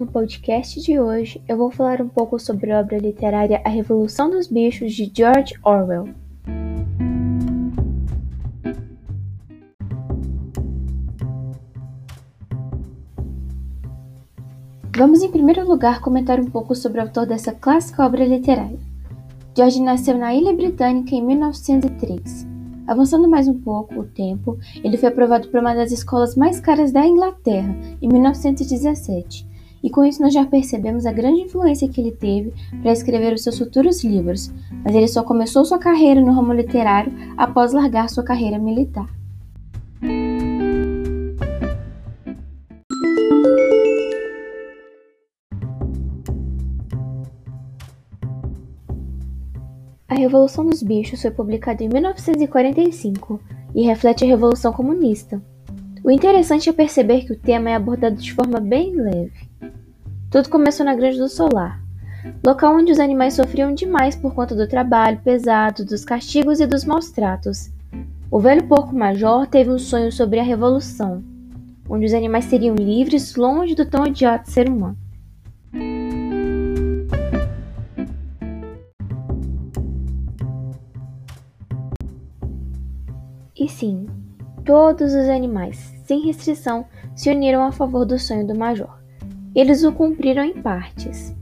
No podcast de hoje, eu vou falar um pouco sobre a obra literária A Revolução dos Bichos de George Orwell. Vamos, em primeiro lugar, comentar um pouco sobre o autor dessa clássica obra literária. George nasceu na Ilha Britânica em 1903. Avançando mais um pouco o tempo, ele foi aprovado para uma das escolas mais caras da Inglaterra, em 1917 e com isso nós já percebemos a grande influência que ele teve para escrever os seus futuros livros, mas ele só começou sua carreira no ramo literário após largar sua carreira militar. A Revolução dos Bichos foi publicada em 1945 e reflete a Revolução Comunista. O interessante é perceber que o tema é abordado de forma bem leve. Tudo começou na Grande do Solar, local onde os animais sofriam demais por conta do trabalho pesado, dos castigos e dos maus tratos. O velho porco major teve um sonho sobre a revolução, onde os animais seriam livres longe do tão odiado ser humano. E sim, todos os animais, sem restrição, se uniram a favor do sonho do major. Eles o cumpriram em partes.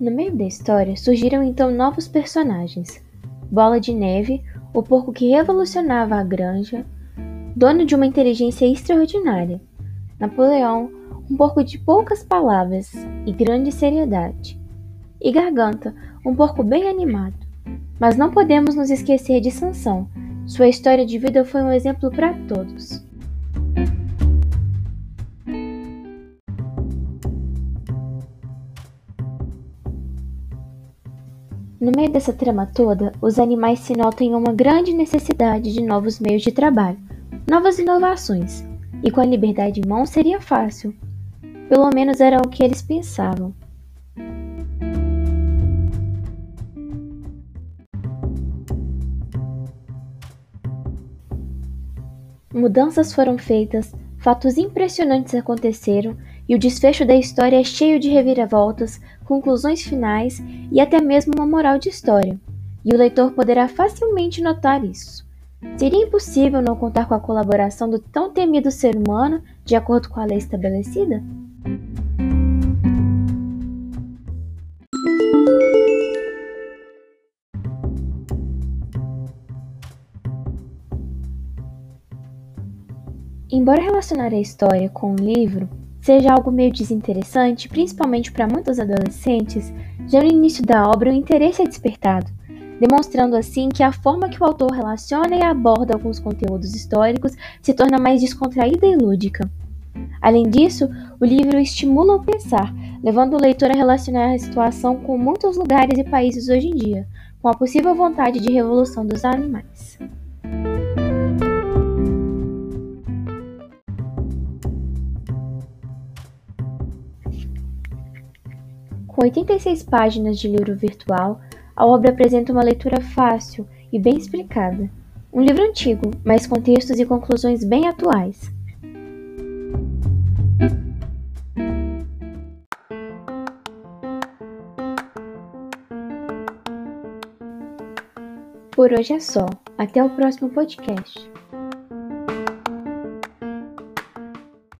No meio da história surgiram então novos personagens: Bola de Neve, o porco que revolucionava a granja, dono de uma inteligência extraordinária, Napoleão, um porco de poucas palavras e grande seriedade, e Garganta, um porco bem animado. Mas não podemos nos esquecer de Sansão. Sua história de vida foi um exemplo para todos. No meio dessa trama toda, os animais se notam em uma grande necessidade de novos meios de trabalho, novas inovações, e com a liberdade em mão seria fácil. Pelo menos era o que eles pensavam. Mudanças foram feitas, fatos impressionantes aconteceram e o desfecho da história é cheio de reviravoltas, conclusões finais e até mesmo uma moral de história. E o leitor poderá facilmente notar isso. Seria impossível não contar com a colaboração do tão temido ser humano de acordo com a lei estabelecida? Embora relacionar a história com o livro seja algo meio desinteressante, principalmente para muitos adolescentes, já no início da obra o interesse é despertado, demonstrando assim que a forma que o autor relaciona e aborda alguns conteúdos históricos se torna mais descontraída e lúdica. Além disso, o livro estimula o pensar, levando o leitor a relacionar a situação com muitos lugares e países hoje em dia, com a possível vontade de revolução dos animais. Com 86 páginas de livro virtual, a obra apresenta uma leitura fácil e bem explicada. Um livro antigo, mas com textos e conclusões bem atuais. Por hoje é só. Até o próximo podcast.